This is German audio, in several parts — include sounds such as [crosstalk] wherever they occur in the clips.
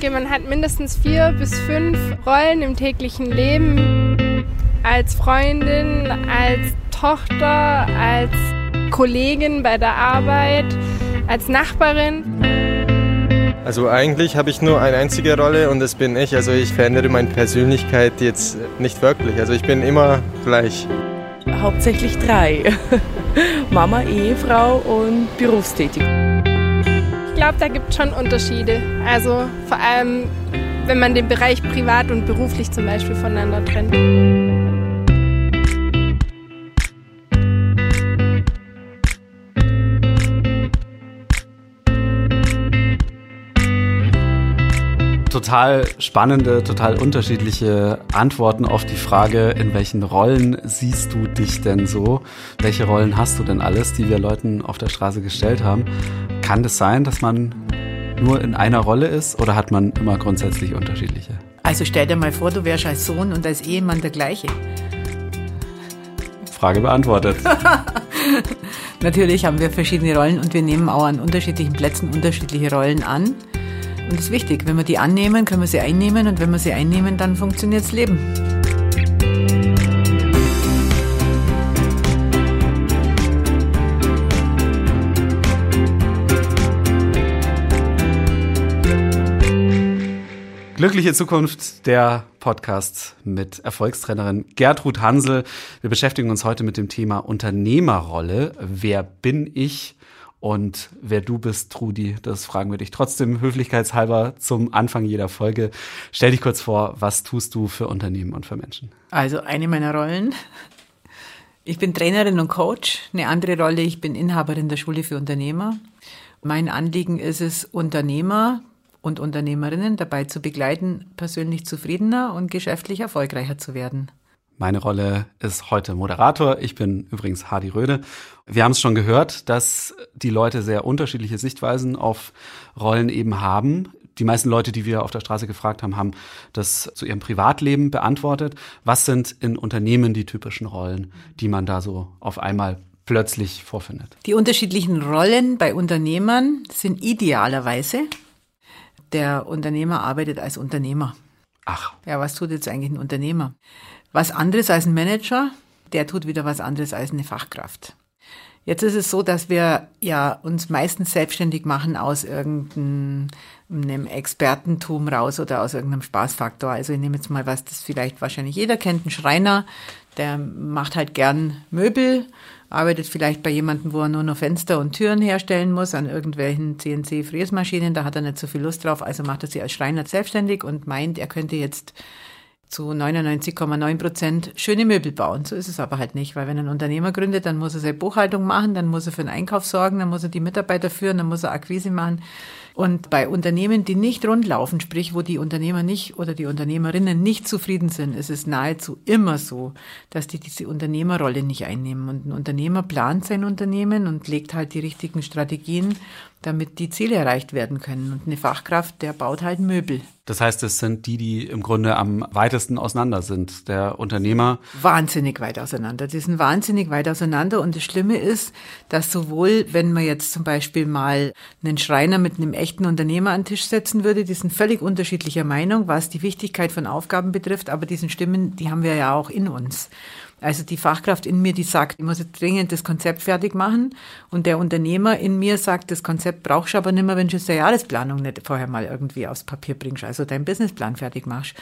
denke, man hat mindestens vier bis fünf Rollen im täglichen Leben. Als Freundin, als Tochter, als Kollegin bei der Arbeit, als Nachbarin. Also eigentlich habe ich nur eine einzige Rolle und das bin ich. Also ich verändere meine Persönlichkeit jetzt nicht wirklich. Also ich bin immer gleich. Hauptsächlich drei. [laughs] Mama, Ehefrau und berufstätig. Glaube, da gibt es schon Unterschiede. Also vor allem, wenn man den Bereich privat und beruflich zum Beispiel voneinander trennt. total spannende, total unterschiedliche Antworten auf die Frage, in welchen Rollen siehst du dich denn so? Welche Rollen hast du denn alles, die wir Leuten auf der Straße gestellt haben? Kann das sein, dass man nur in einer Rolle ist oder hat man immer grundsätzlich unterschiedliche? Also stell dir mal vor, du wärst als Sohn und als Ehemann der gleiche. Frage beantwortet. [laughs] Natürlich haben wir verschiedene Rollen und wir nehmen auch an unterschiedlichen Plätzen unterschiedliche Rollen an. Und das ist wichtig. Wenn wir die annehmen, können wir sie einnehmen und wenn wir sie einnehmen, dann funktioniert das Leben. Glückliche Zukunft, der Podcast mit Erfolgstrainerin Gertrud Hansel. Wir beschäftigen uns heute mit dem Thema Unternehmerrolle. Wer bin ich? Und wer du bist, Trudi, das fragen wir dich trotzdem höflichkeitshalber zum Anfang jeder Folge. Stell dich kurz vor, was tust du für Unternehmen und für Menschen? Also eine meiner Rollen. Ich bin Trainerin und Coach. Eine andere Rolle, ich bin Inhaberin der Schule für Unternehmer. Mein Anliegen ist es, Unternehmer und Unternehmerinnen dabei zu begleiten, persönlich zufriedener und geschäftlich erfolgreicher zu werden. Meine Rolle ist heute Moderator. Ich bin übrigens Hardy Röde. Wir haben es schon gehört, dass die Leute sehr unterschiedliche Sichtweisen auf Rollen eben haben. Die meisten Leute, die wir auf der Straße gefragt haben, haben das zu ihrem Privatleben beantwortet. Was sind in Unternehmen die typischen Rollen, die man da so auf einmal plötzlich vorfindet? Die unterschiedlichen Rollen bei Unternehmern sind idealerweise, der Unternehmer arbeitet als Unternehmer. Ach. Ja, was tut jetzt eigentlich ein Unternehmer? was anderes als ein Manager, der tut wieder was anderes als eine Fachkraft. Jetzt ist es so, dass wir ja uns meistens selbstständig machen aus irgendeinem Expertentum raus oder aus irgendeinem Spaßfaktor. Also ich nehme jetzt mal was, das vielleicht wahrscheinlich jeder kennt, ein Schreiner, der macht halt gern Möbel, arbeitet vielleicht bei jemandem, wo er nur noch Fenster und Türen herstellen muss, an irgendwelchen CNC-Fräsmaschinen, da hat er nicht so viel Lust drauf, also macht er sich als Schreiner selbstständig und meint, er könnte jetzt zu 99,9 Prozent schöne Möbel bauen. So ist es aber halt nicht, weil wenn ein Unternehmer gründet, dann muss er seine Buchhaltung machen, dann muss er für den Einkauf sorgen, dann muss er die Mitarbeiter führen, dann muss er Akquise machen. Und bei Unternehmen, die nicht rundlaufen, sprich, wo die Unternehmer nicht oder die Unternehmerinnen nicht zufrieden sind, ist es nahezu immer so, dass die diese Unternehmerrolle nicht einnehmen. Und ein Unternehmer plant sein Unternehmen und legt halt die richtigen Strategien, damit die Ziele erreicht werden können. Und eine Fachkraft, der baut halt Möbel. Das heißt, es sind die, die im Grunde am weitesten auseinander sind. Der Unternehmer. Wahnsinnig weit auseinander. Die sind wahnsinnig weit auseinander. Und das Schlimme ist, dass sowohl, wenn man jetzt zum Beispiel mal einen Schreiner mit einem echten Unternehmer an den Tisch setzen würde, die sind völlig unterschiedlicher Meinung, was die Wichtigkeit von Aufgaben betrifft. Aber diesen Stimmen, die haben wir ja auch in uns. Also die Fachkraft in mir, die sagt, ich muss jetzt dringend das Konzept fertig machen. Und der Unternehmer in mir sagt, das Konzept brauchst du aber nicht mehr, wenn du jetzt der Jahresplanung nicht vorher mal irgendwie aufs Papier bringst, also deinen Businessplan fertig machst.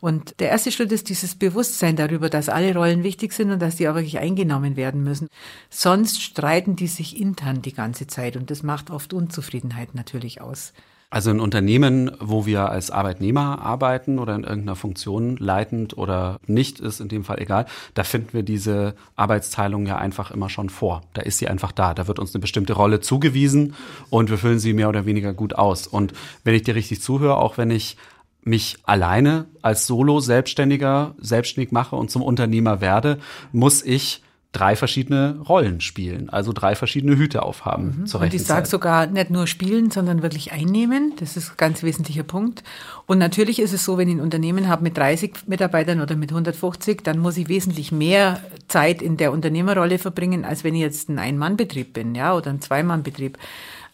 Und der erste Schritt ist dieses Bewusstsein darüber, dass alle Rollen wichtig sind und dass die auch wirklich eingenommen werden müssen. Sonst streiten die sich intern die ganze Zeit und das macht oft Unzufriedenheit natürlich aus. Also in Unternehmen, wo wir als Arbeitnehmer arbeiten oder in irgendeiner Funktion leitend oder nicht, ist in dem Fall egal, da finden wir diese Arbeitsteilung ja einfach immer schon vor. Da ist sie einfach da. Da wird uns eine bestimmte Rolle zugewiesen und wir füllen sie mehr oder weniger gut aus. Und wenn ich dir richtig zuhöre, auch wenn ich mich alleine als Solo-Selbstständiger selbstständig mache und zum Unternehmer werde, muss ich drei verschiedene Rollen spielen, also drei verschiedene Hüte aufhaben. Mhm. Zur und ich sage sogar nicht nur spielen, sondern wirklich einnehmen. Das ist ein ganz wesentlicher Punkt. Und natürlich ist es so, wenn ich ein Unternehmen habe mit 30 Mitarbeitern oder mit 150, dann muss ich wesentlich mehr Zeit in der Unternehmerrolle verbringen, als wenn ich jetzt ein Ein-Mann-Betrieb bin, ja, oder ein Zwei-Mann-Betrieb.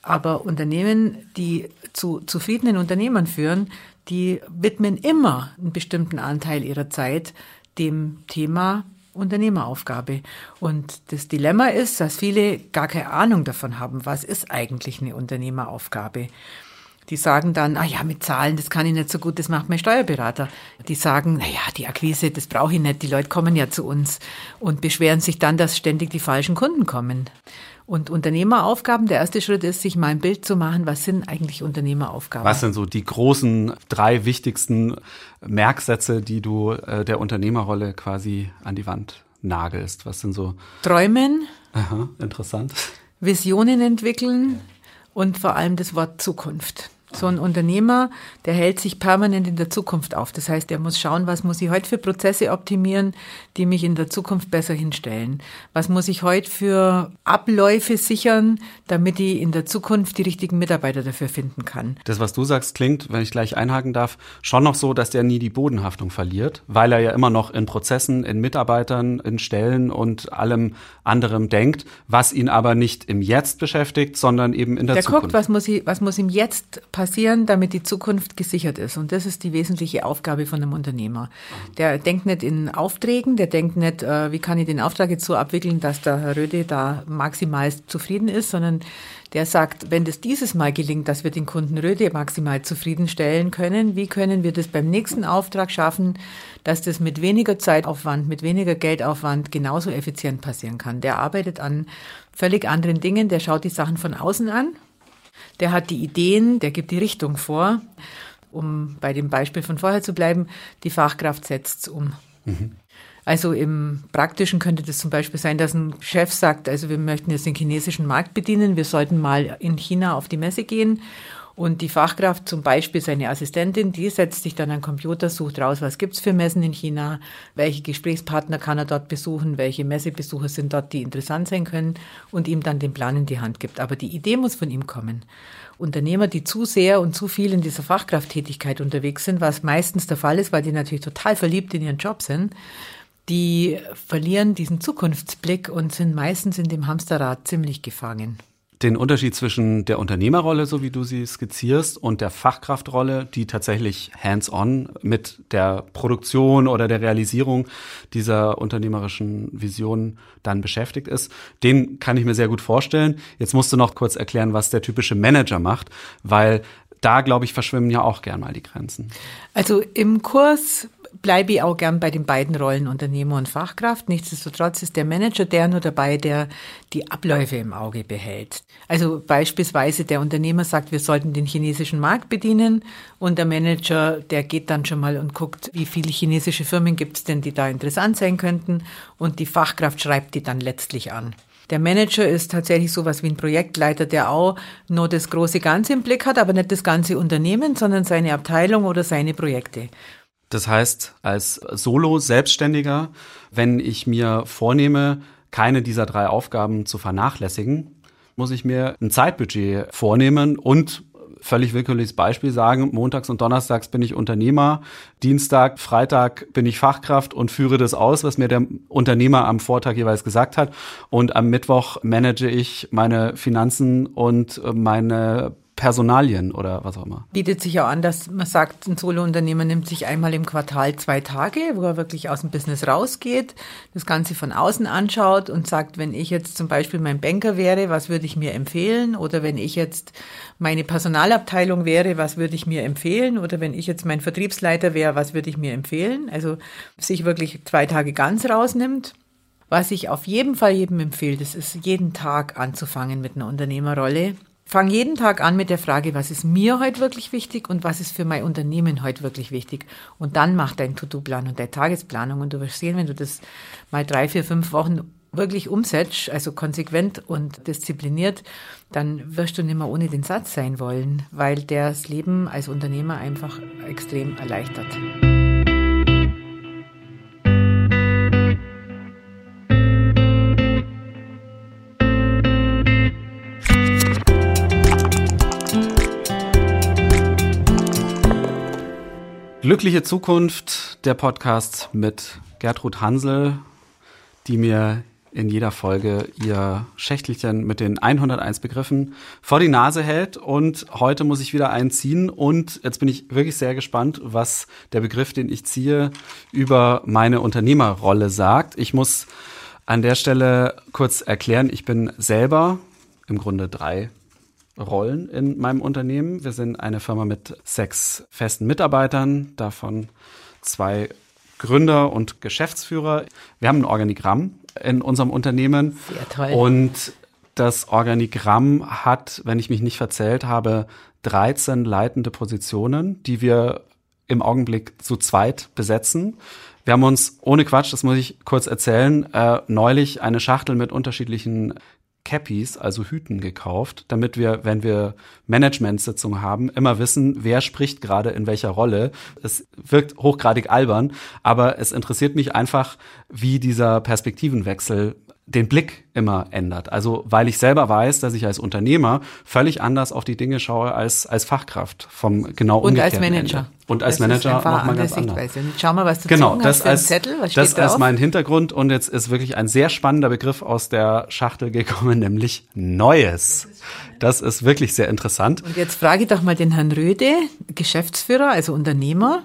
Aber Unternehmen, die zu zufriedenen Unternehmern führen, die widmen immer einen bestimmten Anteil ihrer Zeit dem Thema Unternehmeraufgabe. Und das Dilemma ist, dass viele gar keine Ahnung davon haben, was ist eigentlich eine Unternehmeraufgabe. Die sagen dann, ah ja, mit Zahlen, das kann ich nicht so gut, das macht mein Steuerberater. Die sagen, na ja, die Akquise, das brauche ich nicht, die Leute kommen ja zu uns und beschweren sich dann, dass ständig die falschen Kunden kommen. Und Unternehmeraufgaben, der erste Schritt ist, sich mal ein Bild zu machen, was sind eigentlich Unternehmeraufgaben? Was sind so die großen drei wichtigsten Merksätze, die du äh, der Unternehmerrolle quasi an die Wand nagelst? Was sind so? Träumen. Aha, interessant. Visionen entwickeln und vor allem das Wort Zukunft. So ein Unternehmer, der hält sich permanent in der Zukunft auf. Das heißt, er muss schauen, was muss ich heute für Prozesse optimieren, die mich in der Zukunft besser hinstellen? Was muss ich heute für Abläufe sichern, damit ich in der Zukunft die richtigen Mitarbeiter dafür finden kann? Das, was du sagst, klingt, wenn ich gleich einhaken darf, schon noch so, dass der nie die Bodenhaftung verliert, weil er ja immer noch in Prozessen, in Mitarbeitern, in Stellen und allem anderem denkt, was ihn aber nicht im Jetzt beschäftigt, sondern eben in der, der Zukunft. Der guckt, was muss, ich, was muss ihm jetzt passieren passieren, damit die Zukunft gesichert ist. Und das ist die wesentliche Aufgabe von einem Unternehmer. Der denkt nicht in Aufträgen, der denkt nicht, äh, wie kann ich den Auftrag jetzt so abwickeln, dass der Herr Röde da maximal zufrieden ist, sondern der sagt, wenn das dieses Mal gelingt, dass wir den Kunden Röde maximal zufriedenstellen können, wie können wir das beim nächsten Auftrag schaffen, dass das mit weniger Zeitaufwand, mit weniger Geldaufwand genauso effizient passieren kann. Der arbeitet an völlig anderen Dingen, der schaut die Sachen von außen an der hat die Ideen, der gibt die Richtung vor. Um bei dem Beispiel von vorher zu bleiben, die Fachkraft setzt es um. Mhm. Also im Praktischen könnte das zum Beispiel sein, dass ein Chef sagt, also wir möchten jetzt den chinesischen Markt bedienen, wir sollten mal in China auf die Messe gehen und die Fachkraft, zum Beispiel seine Assistentin, die setzt sich dann an den Computer, sucht raus, was gibt's für Messen in China, welche Gesprächspartner kann er dort besuchen, welche Messebesucher sind dort, die interessant sein können und ihm dann den Plan in die Hand gibt. Aber die Idee muss von ihm kommen. Unternehmer, die zu sehr und zu viel in dieser Fachkrafttätigkeit unterwegs sind, was meistens der Fall ist, weil die natürlich total verliebt in ihren Job sind, die verlieren diesen Zukunftsblick und sind meistens in dem Hamsterrad ziemlich gefangen den Unterschied zwischen der Unternehmerrolle, so wie du sie skizzierst, und der Fachkraftrolle, die tatsächlich hands-on mit der Produktion oder der Realisierung dieser unternehmerischen Vision dann beschäftigt ist, den kann ich mir sehr gut vorstellen. Jetzt musst du noch kurz erklären, was der typische Manager macht, weil da, glaube ich, verschwimmen ja auch gern mal die Grenzen. Also im Kurs bleibe ich auch gern bei den beiden Rollen Unternehmer und Fachkraft. Nichtsdestotrotz ist der Manager der nur dabei, der die Abläufe im Auge behält. Also beispielsweise der Unternehmer sagt, wir sollten den chinesischen Markt bedienen und der Manager, der geht dann schon mal und guckt, wie viele chinesische Firmen gibt es denn, die da interessant sein könnten und die Fachkraft schreibt die dann letztlich an. Der Manager ist tatsächlich sowas wie ein Projektleiter, der auch nur das große Ganze im Blick hat, aber nicht das ganze Unternehmen, sondern seine Abteilung oder seine Projekte. Das heißt, als Solo-Selbstständiger, wenn ich mir vornehme, keine dieser drei Aufgaben zu vernachlässigen, muss ich mir ein Zeitbudget vornehmen und völlig willkürliches Beispiel sagen, montags und donnerstags bin ich Unternehmer, Dienstag, Freitag bin ich Fachkraft und führe das aus, was mir der Unternehmer am Vortag jeweils gesagt hat. Und am Mittwoch manage ich meine Finanzen und meine Personalien oder was auch immer. Bietet sich auch an, dass man sagt, ein Solo-Unternehmer nimmt sich einmal im Quartal zwei Tage, wo er wirklich aus dem Business rausgeht, das Ganze von außen anschaut und sagt, wenn ich jetzt zum Beispiel mein Banker wäre, was würde ich mir empfehlen? Oder wenn ich jetzt meine Personalabteilung wäre, was würde ich mir empfehlen? Oder wenn ich jetzt mein Vertriebsleiter wäre, was würde ich mir empfehlen? Also sich wirklich zwei Tage ganz rausnimmt. Was ich auf jeden Fall jedem empfehle, das ist jeden Tag anzufangen mit einer Unternehmerrolle Fang jeden Tag an mit der Frage, was ist mir heute wirklich wichtig und was ist für mein Unternehmen heute wirklich wichtig. Und dann mach deinen To-Do-Plan und deine Tagesplanung und du wirst sehen, wenn du das mal drei, vier, fünf Wochen wirklich umsetzt, also konsequent und diszipliniert, dann wirst du nicht mehr ohne den Satz sein wollen, weil der das Leben als Unternehmer einfach extrem erleichtert. Glückliche Zukunft, der Podcast mit Gertrud Hansel, die mir in jeder Folge ihr Schächtelchen mit den 101 Begriffen vor die Nase hält. Und heute muss ich wieder einen ziehen. Und jetzt bin ich wirklich sehr gespannt, was der Begriff, den ich ziehe, über meine Unternehmerrolle sagt. Ich muss an der Stelle kurz erklären, ich bin selber im Grunde drei Rollen in meinem Unternehmen. Wir sind eine Firma mit sechs festen Mitarbeitern, davon zwei Gründer und Geschäftsführer. Wir haben ein Organigramm in unserem Unternehmen. Sehr toll. Und das Organigramm hat, wenn ich mich nicht verzählt habe, 13 leitende Positionen, die wir im Augenblick zu zweit besetzen. Wir haben uns, ohne Quatsch, das muss ich kurz erzählen, äh, neulich eine Schachtel mit unterschiedlichen Cappies, also Hüten gekauft, damit wir, wenn wir Managementsitzungen haben, immer wissen, wer spricht gerade in welcher Rolle. Es wirkt hochgradig albern, aber es interessiert mich einfach, wie dieser Perspektivenwechsel den Blick immer ändert. Also weil ich selber weiß, dass ich als Unternehmer völlig anders auf die Dinge schaue als als Fachkraft vom genau Und als Manager. Ende. Und als Das ist Manager nochmal ganz anders. Schau mal, was du Genau, das hast als, Zettel. Was das steht als mein Hintergrund und jetzt ist wirklich ein sehr spannender Begriff aus der Schachtel gekommen, [laughs] nämlich Neues. Das ist wirklich sehr interessant. Und jetzt frage ich doch mal den Herrn Röde, Geschäftsführer, also Unternehmer.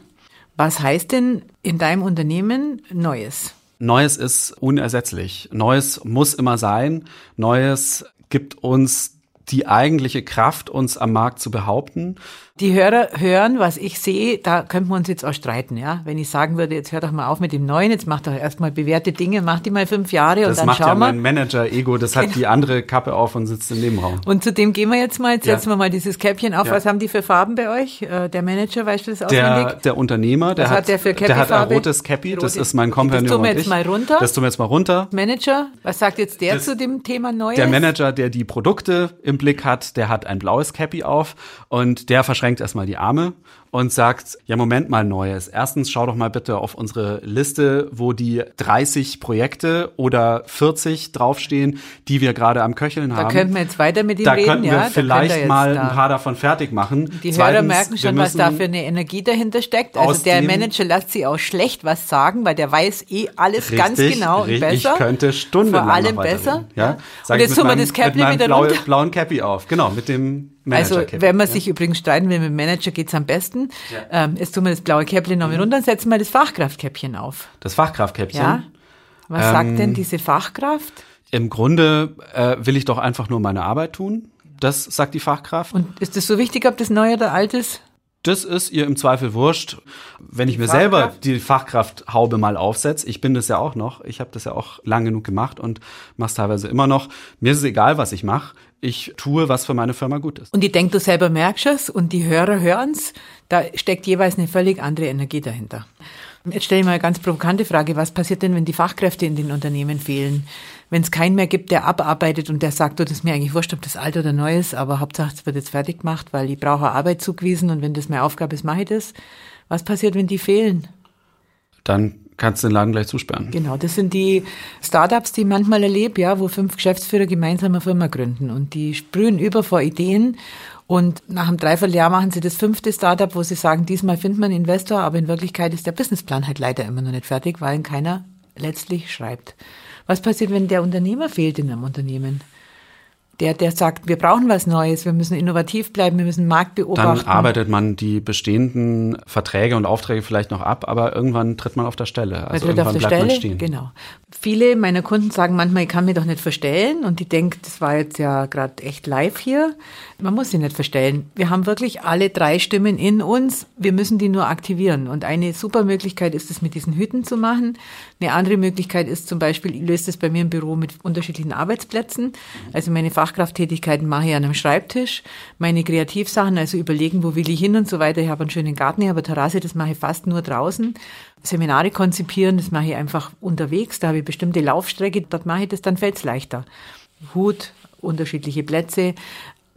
Was heißt denn in deinem Unternehmen Neues? Neues ist unersetzlich. Neues muss immer sein. Neues gibt uns die eigentliche Kraft, uns am Markt zu behaupten. Die Hörer hören, was ich sehe, da könnten wir uns jetzt auch streiten, ja. Wenn ich sagen würde, jetzt hör doch mal auf mit dem Neuen, jetzt mach doch erstmal bewährte Dinge, mach die mal fünf Jahre und Das dann macht ja schauen wir. mein Manager-Ego, das hat Genau. die andere Kappe auf und sitzt im Nebenraum. Und zu dem gehen wir jetzt mal, jetzt Ja. setzen wir mal dieses Käppchen auf. Ja. Was haben die für Farben bei euch? Äh, Der Manager, weißt du das Der, auswendig? der Unternehmer, der Was hat, hat der für der hat ein rotes Cappy, das ist mein Das Kompagnon tun wir und jetzt mal runter. Das tun wir jetzt mal runter. Manager, was sagt jetzt der Das- zu dem Thema Neues? Der Manager, der die Produkte im Blick hat, der hat ein blaues Cappy auf und der verschränkt erstmal die Arme und sagt, ja, Moment mal, Neues. Erstens, schau doch mal bitte auf unsere Liste, wo die 30 Projekte oder 40 draufstehen, die wir gerade am Köcheln Da haben. könnten wir jetzt weiter mit ihm da reden, könnten wir ja. Da vielleicht mal da- ein paar davon fertig machen. Die Zweitens, Hörer merken schon, was da für eine Energie dahinter steckt. Also der Manager lässt sie auch schlecht was sagen, weil der weiß eh alles ganz Richtig, genau und besser. Ich könnte stundenlang Vor allem besser. Ja? Sag Und jetzt tun wir das Cappy wieder blaue, runter. blauen Cappy auf. Genau, mit dem Also, Manager-Cappy. wenn man ja. sich übrigens streiten will mit dem Manager, geht's am besten. Ähm, jetzt tun wir das blaue Käppchen noch mal runter und setzen wir das Fachkraftkäppchen auf. Das Fachkraftkäppchen. Ja? Was Ähm, sagt denn diese Fachkraft? Im Grunde äh, will ich doch einfach nur meine Arbeit tun. Das sagt die Fachkraft. Und ist es so wichtig, ob das neu oder alt ist? Das ist ihr im Zweifel wurscht. Wenn ich mir Fachkraft? selber die Fachkrafthaube mal aufsetze, ich bin das ja auch noch, ich habe das ja auch lang genug gemacht und mache es teilweise immer noch. Mir ist es egal, was ich mache. Ich tue, was für meine Firma gut ist. Und ich denke, du selber merkst es und die Hörer hören's. Da steckt jeweils eine völlig andere Energie dahinter. Jetzt stelle ich mal eine ganz provokante Frage. Was passiert denn, wenn die Fachkräfte in den Unternehmen fehlen? Wenn es keinen mehr gibt, der abarbeitet und der sagt, du, das ist mir eigentlich wurscht, ob das alt oder neu ist, aber Hauptsache es wird jetzt fertig gemacht, weil ich brauche Arbeit zugewiesen und wenn das meine Aufgabe ist, mache ich das. Was passiert, wenn die fehlen? Dann kannst du den Laden gleich zusperren. Genau, das sind die Startups, die ich manchmal erlebe, ja, wo fünf Geschäftsführer gemeinsam eine Firma gründen und die sprühen über vor Ideen und nach einem Dreivierteljahr machen sie das fünfte Startup, wo sie sagen, diesmal findet man einen Investor, aber in Wirklichkeit ist der Businessplan halt leider immer noch nicht fertig, weil ihn keiner letztlich schreibt. Was passiert, wenn der Unternehmer fehlt in einem Unternehmen? Der, der sagt, wir brauchen was Neues, wir müssen innovativ bleiben, wir müssen den Markt beobachten. Dann arbeitet man die bestehenden Verträge und Aufträge vielleicht noch ab, aber irgendwann tritt man auf der Stelle. Man Also tritt auf irgendwann der bleibt man Stelle. stehen. Genau. Viele meiner Kunden sagen manchmal, ich kann mich doch nicht verstellen. Und ich denke, das war jetzt ja gerade echt live hier. Man muss sich nicht verstellen. Wir haben wirklich alle drei Stimmen in uns. Wir müssen die nur aktivieren. Und eine super Möglichkeit ist es, mit diesen Hüten zu machen. Eine andere Möglichkeit ist zum Beispiel, ich löse das bei mir im Büro mit unterschiedlichen Arbeitsplätzen. Also meine Fachkrafttätigkeiten mache ich an einem Schreibtisch. Meine Kreativsachen, also überlegen, wo will ich hin und so weiter. Ich habe einen schönen Garten, ich habe eine Terrasse, das mache ich fast nur draußen. Seminare konzipieren, das mache ich einfach unterwegs. Da habe ich bestimmte Laufstrecke, dort mache ich das, dann fällt es leichter. Hut, unterschiedliche Plätze.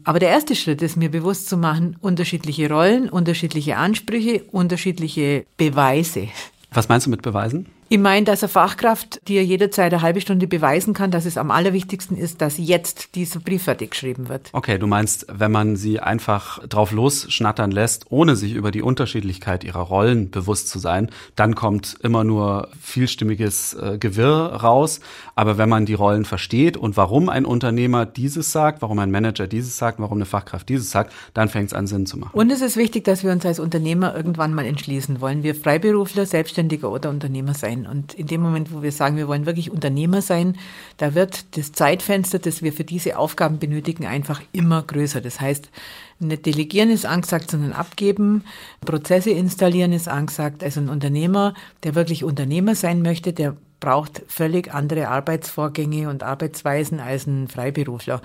Aber der erste Schritt ist, mir bewusst zu machen, unterschiedliche Rollen, unterschiedliche Ansprüche, unterschiedliche Beweise. Was meinst du mit Beweisen? Ich meine, dass eine Fachkraft dir jederzeit eine halbe Stunde beweisen kann, dass es am allerwichtigsten ist, dass jetzt dieser Brief fertig geschrieben wird. Okay, du meinst, wenn man sie einfach drauf losschnattern lässt, ohne sich über die Unterschiedlichkeit ihrer Rollen bewusst zu sein, dann kommt immer nur vielstimmiges äh, Gewirr raus. Aber wenn man die Rollen versteht und warum ein Unternehmer dieses sagt, warum ein Manager dieses sagt, warum eine Fachkraft dieses sagt, dann fängt es an Sinn zu machen. Und es ist wichtig, dass wir uns als Unternehmer irgendwann mal entschließen, wollen wir Freiberufler, Selbstständiger oder Unternehmer sein. Und in dem Moment, wo wir sagen, wir wollen wirklich Unternehmer sein, da wird das Zeitfenster, das wir für diese Aufgaben benötigen, einfach immer größer. Das heißt, nicht delegieren ist angesagt, sondern abgeben. Prozesse installieren ist angesagt. Also ein Unternehmer, der wirklich Unternehmer sein möchte, der braucht völlig andere Arbeitsvorgänge und Arbeitsweisen als ein Freiberufler.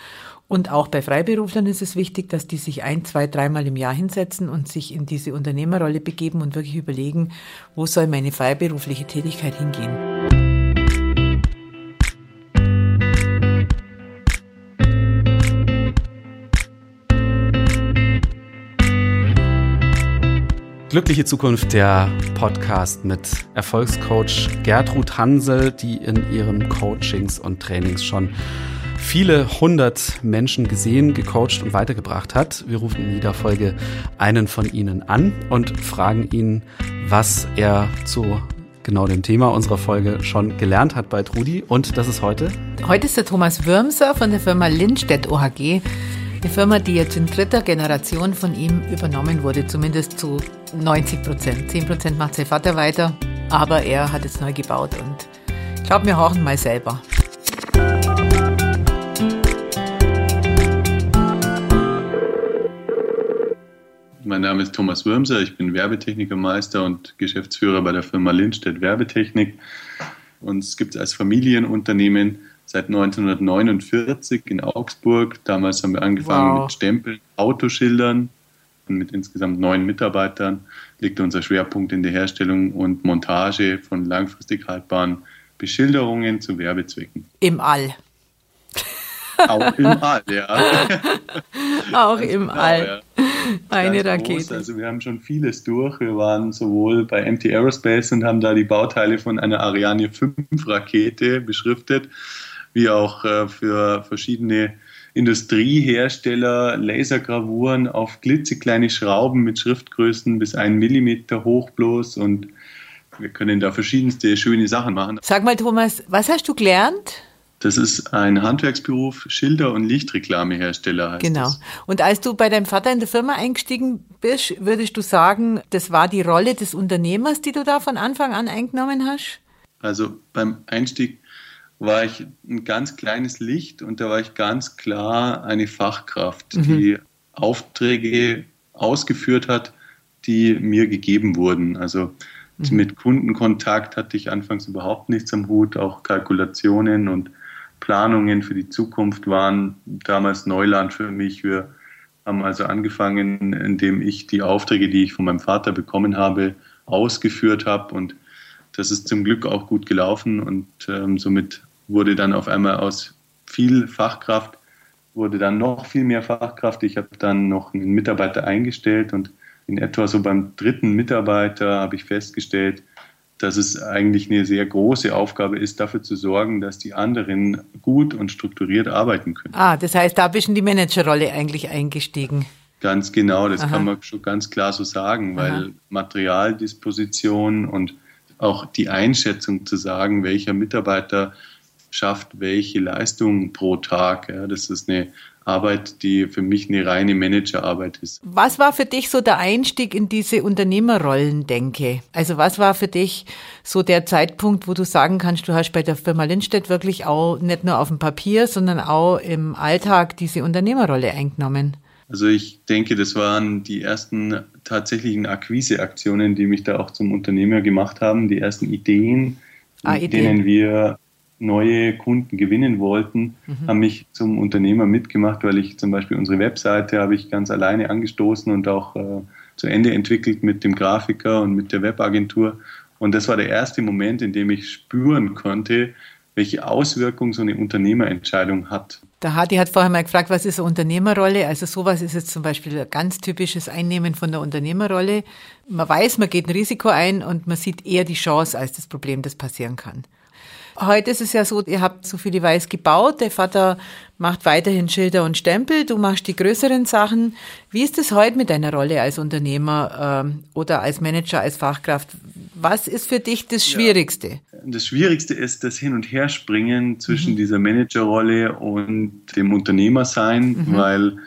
Und auch bei Freiberuflern ist es wichtig, dass die sich ein, zwei, dreimal im Jahr hinsetzen und sich in diese Unternehmerrolle begeben und wirklich überlegen, wo soll meine freiberufliche Tätigkeit hingehen. Glückliche Zukunft, der Podcast mit Erfolgscoach Gertrud Hansel, die in ihren Coachings und Trainings schon viele hundert Menschen gesehen, gecoacht und weitergebracht hat. Wir rufen in jeder Folge einen von ihnen an und fragen ihn, was er zu genau dem Thema unserer Folge schon gelernt hat bei Trudi. Und das ist heute? Heute ist der Thomas Würmser von der Firma Lindstedt OHG eine Firma, die jetzt in dritter Generation von ihm übernommen wurde, zumindest zu 90 Prozent. 10 Prozent macht sein Vater weiter, aber er hat es neu gebaut und ich glaube, wir horchen mal selber. Mein Name ist Thomas Würmser, ich bin Werbetechnikermeister und Geschäftsführer bei der Firma Lindstedt Werbetechnik. Uns gibt es als Familienunternehmen seit 1949 in Augsburg. Damals haben wir angefangen wow. mit Stempeln, Autoschildern. Und mit insgesamt neun Mitarbeitern liegt unser Schwerpunkt in der Herstellung und Montage von langfristig haltbaren Beschilderungen zu Werbezwecken. Im All. Auch im All, ja. [laughs] Auch im genau, All. Ja. [laughs] Eine Rakete. Groß. Also wir haben schon vieles durch. Wir waren sowohl bei MT Aerospace und haben da die Bauteile von einer Ariane 5 Rakete beschriftet wie auch äh, für verschiedene Industriehersteller Lasergravuren auf klitzekleine Schrauben mit Schriftgrößen bis ein Millimeter hoch bloß und wir können da verschiedenste schöne Sachen machen. Sag mal, Thomas, was hast du gelernt? Das ist ein Handwerksberuf, Schilder- und Lichtreklamehersteller heißt Genau. Das. Und als du bei deinem Vater in der Firma eingestiegen bist, würdest du sagen, das war die Rolle des Unternehmers, die du da von Anfang an eingenommen hast? Also beim Einstieg war ich ein ganz kleines Licht und da war ich ganz klar eine Fachkraft, mhm. die Aufträge ausgeführt hat, die mir gegeben wurden. Also mhm. mit Kundenkontakt hatte ich anfangs überhaupt nichts am Hut, auch Kalkulationen und Planungen für die Zukunft waren damals Neuland für mich. Wir haben also angefangen, indem ich die Aufträge, die ich von meinem Vater bekommen habe, ausgeführt habe und das ist zum Glück auch gut gelaufen und ähm, somit wurde dann auf einmal aus viel Fachkraft, wurde dann noch viel mehr Fachkraft. Ich habe dann noch einen Mitarbeiter eingestellt und in etwa so beim dritten Mitarbeiter habe ich festgestellt, dass es eigentlich eine sehr große Aufgabe ist, dafür zu sorgen, dass die anderen gut und strukturiert arbeiten können. Ah, das heißt, da bist du in die Managerrolle eigentlich eingestiegen. Ganz genau, das Aha. kann man schon ganz klar so sagen, weil Aha. Materialdisposition und auch die Einschätzung zu sagen, welcher Mitarbeiter schafft welche Leistung pro Tag. Ja, das ist eine Arbeit, die für mich eine reine Managerarbeit ist. Was war für dich so der Einstieg in diese Unternehmerrollen, denke? Also was war für dich so der Zeitpunkt, wo du sagen kannst, du hast bei der Firma Lindstedt wirklich auch nicht nur auf dem Papier, sondern auch im Alltag diese Unternehmerrolle eingenommen? Also ich denke, das waren die ersten tatsächlichen Akquiseaktionen, die mich da auch zum Unternehmer gemacht haben, die ersten Ideen, ah, mit Ideen. denen wir neue Kunden gewinnen wollten, mhm. haben mich zum Unternehmer mitgemacht, weil ich zum Beispiel unsere Webseite habe ich ganz alleine angestoßen und auch äh, zu Ende entwickelt mit dem Grafiker und mit der Webagentur. Und das war der erste Moment, in dem ich spüren konnte, welche Auswirkungen so eine Unternehmerentscheidung hat. Der Hardy hat vorher mal gefragt, was ist eine Unternehmerrolle? Also sowas ist jetzt zum Beispiel ein ganz typisches Einnehmen von der Unternehmerrolle. Man weiß, man geht ein Risiko ein und man sieht eher die Chance als das Problem, das passieren kann. Heute ist es ja so, ihr habt so viele Weiß gebaut, der Vater macht weiterhin Schilder und Stempel, du machst die größeren Sachen. Wie ist es heute mit deiner Rolle als Unternehmer ähm, oder als Manager, als Fachkraft? Was ist für dich das Schwierigste? Ja, das Schwierigste ist das Hin- und Herspringen zwischen mhm. dieser Managerrolle und dem Unternehmersein, mhm. weil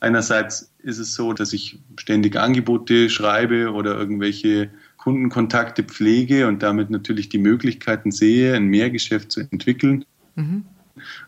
einerseits ist es so, dass ich ständig Angebote schreibe oder irgendwelche Kundenkontakte pflege und damit natürlich die Möglichkeiten sehe, ein Mehrgeschäft zu entwickeln. Mhm.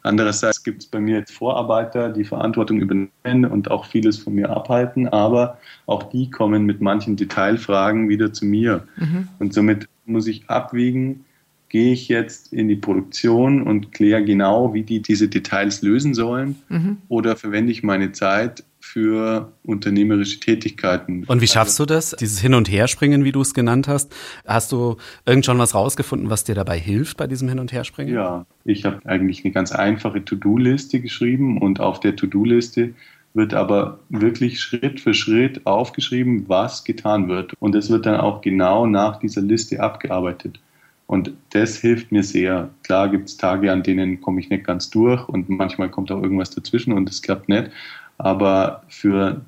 Andererseits gibt es bei mir jetzt Vorarbeiter, die Verantwortung übernehmen und auch vieles von mir abhalten, aber auch die kommen mit manchen Detailfragen wieder zu mir. Mhm. Und somit muss ich abwiegen, gehe ich jetzt in die Produktion und kläre genau, wie die diese Details lösen sollen mhm. oder verwende ich meine Zeit für unternehmerische Tätigkeiten. Und wie schaffst du das? Dieses Hin- und Herspringen, wie du es genannt hast. Hast du irgend schon was rausgefunden, was dir dabei hilft bei diesem Hin- und Herspringen? Ja, ich habe eigentlich eine ganz einfache To-Do-Liste geschrieben und auf der To-Do-Liste wird aber wirklich Schritt für Schritt aufgeschrieben, was getan wird. Und es wird dann auch genau nach dieser Liste abgearbeitet. Und das hilft mir sehr. Klar gibt es Tage, an denen komme ich nicht ganz durch und manchmal kommt auch irgendwas dazwischen und es klappt nicht. Aber für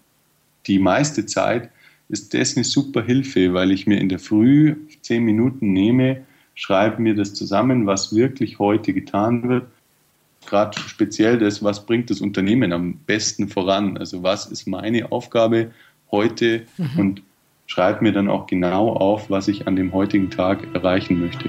die meiste Zeit ist das eine super Hilfe, weil ich mir in der Früh zehn Minuten nehme, schreibe mir das zusammen, was wirklich heute getan wird. Gerade speziell das, was bringt das Unternehmen am besten voran? Also was ist meine Aufgabe heute mhm. und schreibe mir dann auch genau auf, was ich an dem heutigen Tag erreichen möchte.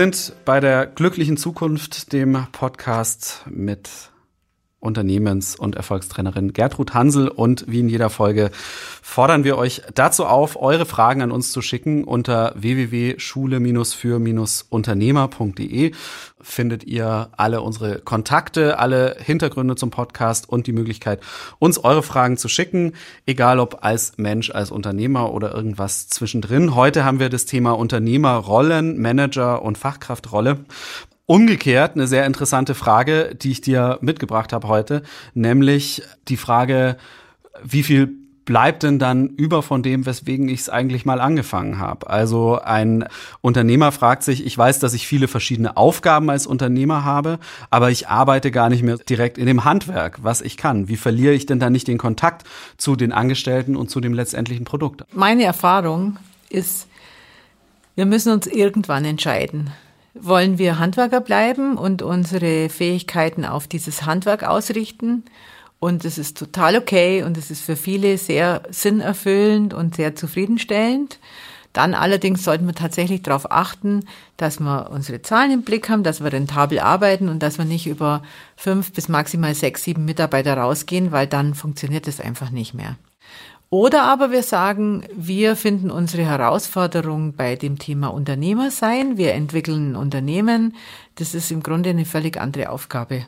Sind bei der glücklichen Zukunft, dem Podcast mit Unternehmens- und Erfolgstrainerin Gertrud Hansel und wie in jeder Folge fordern wir euch dazu auf, eure Fragen an uns zu schicken unter www.schule-für-unternehmer.de findet ihr alle unsere Kontakte, alle Hintergründe zum Podcast und die Möglichkeit, uns eure Fragen zu schicken, egal ob als Mensch, als Unternehmer oder irgendwas zwischendrin. Heute haben wir das Thema Unternehmerrollen, Manager und Fachkraftrolle. Umgekehrt eine sehr interessante Frage, die ich dir mitgebracht habe heute, nämlich die Frage, wie viel bleibt denn dann über von dem, weswegen ich es eigentlich mal angefangen habe? Also ein Unternehmer fragt sich, ich weiß, dass ich viele verschiedene Aufgaben als Unternehmer habe, aber ich arbeite gar nicht mehr direkt in dem Handwerk, was ich kann. Wie verliere ich denn dann nicht den Kontakt zu den Angestellten und zu dem letztendlichen Produkt? Meine Erfahrung ist, wir müssen uns irgendwann entscheiden wollen wir Handwerker bleiben und unsere Fähigkeiten auf dieses Handwerk ausrichten. Und es ist total okay und es ist für viele sehr sinnerfüllend und sehr zufriedenstellend. Dann allerdings sollten wir tatsächlich darauf achten, dass wir unsere Zahlen im Blick haben, dass wir rentabel arbeiten und dass wir nicht über fünf bis maximal sechs, sieben Mitarbeiter rausgehen, weil dann funktioniert es einfach nicht mehr. Oder aber wir sagen, wir finden unsere Herausforderung bei dem Thema Unternehmer sein. Wir entwickeln ein Unternehmen. Das ist im Grunde eine völlig andere Aufgabe.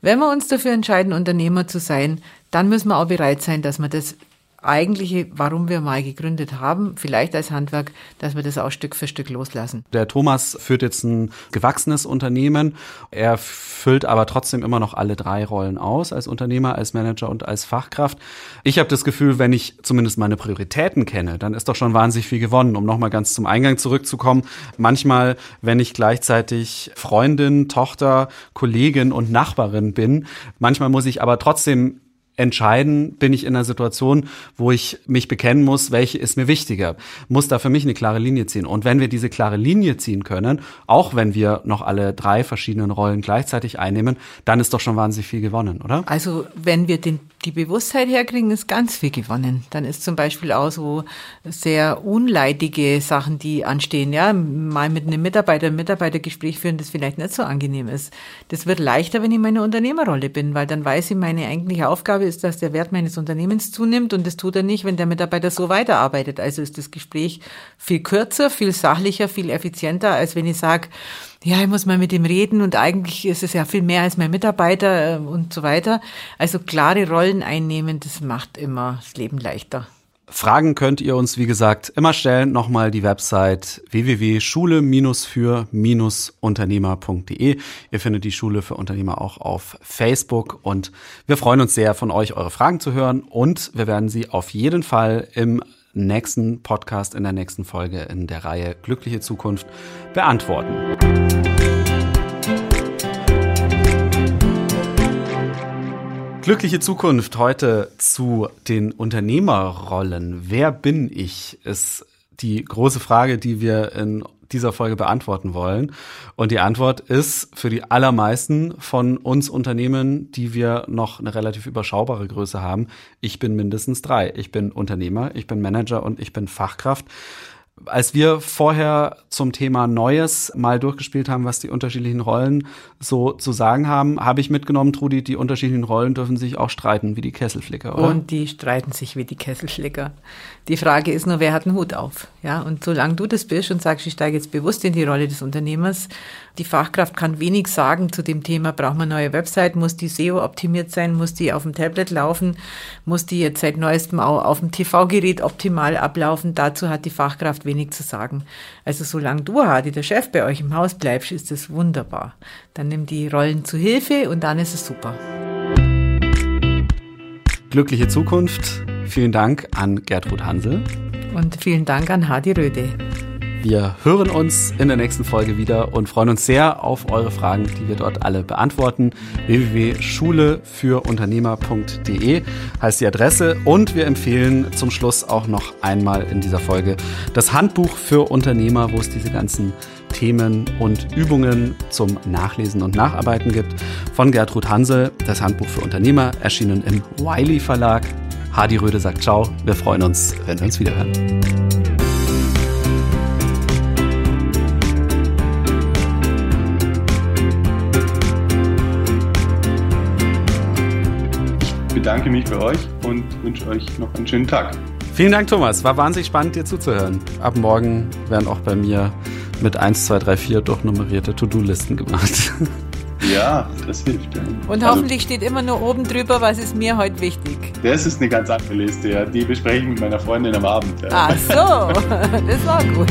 Wenn wir uns dafür entscheiden, Unternehmer zu sein, dann müssen wir auch bereit sein, dass wir das eigentliche, warum wir mal gegründet haben, vielleicht als Handwerk, dass wir das auch Stück für Stück loslassen. Der Thomas führt jetzt ein gewachsenes Unternehmen. Er füllt aber trotzdem immer noch alle drei Rollen aus, als Unternehmer, als Manager und als Fachkraft. Ich habe das Gefühl, wenn ich zumindest meine Prioritäten kenne, dann ist doch schon wahnsinnig viel gewonnen. Um nochmal ganz zum Eingang zurückzukommen. Manchmal, wenn ich gleichzeitig Freundin, Tochter, Kollegin und Nachbarin bin, manchmal muss ich aber trotzdem entscheiden, bin ich in einer Situation, wo ich mich bekennen muss, welche ist mir wichtiger. Muss da für mich eine klare Linie ziehen. Und wenn wir diese klare Linie ziehen können, auch wenn wir noch alle drei verschiedenen Rollen gleichzeitig einnehmen, dann ist doch schon wahnsinnig viel gewonnen, oder? Also wenn wir den, die Bewusstheit herkriegen, ist ganz viel gewonnen. Dann ist zum Beispiel auch so sehr unleidige Sachen, die anstehen. Ja, mal mit einem Mitarbeiter ein Mitarbeitergespräch führen, das vielleicht nicht so angenehm ist. Das wird leichter, wenn ich meine Unternehmerrolle bin, weil dann weiß ich meine eigentliche Aufgabe habe, ist, dass der Wert meines Unternehmens zunimmt und das tut er nicht, wenn der Mitarbeiter so weiterarbeitet. Also ist das Gespräch viel kürzer, viel sachlicher, viel effizienter, als wenn ich sage, ja, ich muss mal mit ihm reden und eigentlich ist es ja viel mehr als mein Mitarbeiter äh, und so weiter. Also klare Rollen einnehmen, das macht immer das Leben leichter. Fragen könnt ihr uns, wie gesagt, immer stellen. Nochmal die Website www.schule-für-unternehmer.de. Ihr findet die Schule für Unternehmer auch auf Facebook und wir freuen uns sehr, von euch eure Fragen zu hören und wir werden sie auf jeden Fall im nächsten Podcast, in der nächsten Folge in der Reihe Glückliche Zukunft beantworten. Glückliche Zukunft heute zu den Unternehmerrollen. Wer bin ich? Ist die große Frage, die wir in dieser Folge beantworten wollen. Und die Antwort ist für die allermeisten von uns Unternehmen, die wir noch eine relativ überschaubare Größe haben, ich bin mindestens drei. Ich bin Unternehmer, ich bin Manager und ich bin Fachkraft. Als wir vorher zum Thema Neues mal durchgespielt haben, was die unterschiedlichen Rollen so zu sagen haben, habe ich mitgenommen, Trudi, die unterschiedlichen Rollen dürfen sich auch streiten wie die Kesselflicker, oder? Und die streiten sich wie die Kesselflicker. Die Frage ist nur, wer hat einen Hut auf? Ja, und solange du das bist und sagst, ich steige jetzt bewusst in die Rolle des Unternehmers, die Fachkraft kann wenig sagen zu dem Thema, braucht man neue Website, muss die SEO optimiert sein, muss die auf dem Tablet laufen, muss die jetzt seit neuestem auch auf dem TV-Gerät optimal ablaufen. Dazu hat die Fachkraft wenig zu sagen. Also solange du, Hadi, der Chef bei euch im Haus bleibst, ist das wunderbar. Dann nimm die Rollen zu Hilfe und dann ist es super. Glückliche Zukunft. Vielen Dank an Gertrud Hansel. Und vielen Dank an Hadi Röde. Wir hören uns in der nächsten Folge wieder und freuen uns sehr auf eure Fragen, die wir dort alle beantworten. www.schulefürUnternehmer.de heißt die Adresse und wir empfehlen zum Schluss auch noch einmal in dieser Folge das Handbuch für Unternehmer, wo es diese ganzen Themen und Übungen zum Nachlesen und Nacharbeiten gibt. Von Gertrud Hansel, das Handbuch für Unternehmer, erschienen im Wiley Verlag. Hadi Röde sagt Ciao. Wir freuen uns, wenn wir uns wiederhören. Bedanke mich bei euch und wünsche euch noch einen schönen Tag. Vielen Dank, Thomas. War wahnsinnig spannend, dir zuzuhören. Ab morgen werden auch bei mir mit 1, 2, 3, 4 durchnummerierte To-Do-Listen gemacht. [laughs] Ja, das hilft. Ja. Und Also, hoffentlich steht immer nur oben drüber, was ist mir heute wichtig. das ist eine ganz andere Liste, ja. Die bespreche ich mit meiner Freundin am Abend. Ja. Ach so, [laughs] das war gut.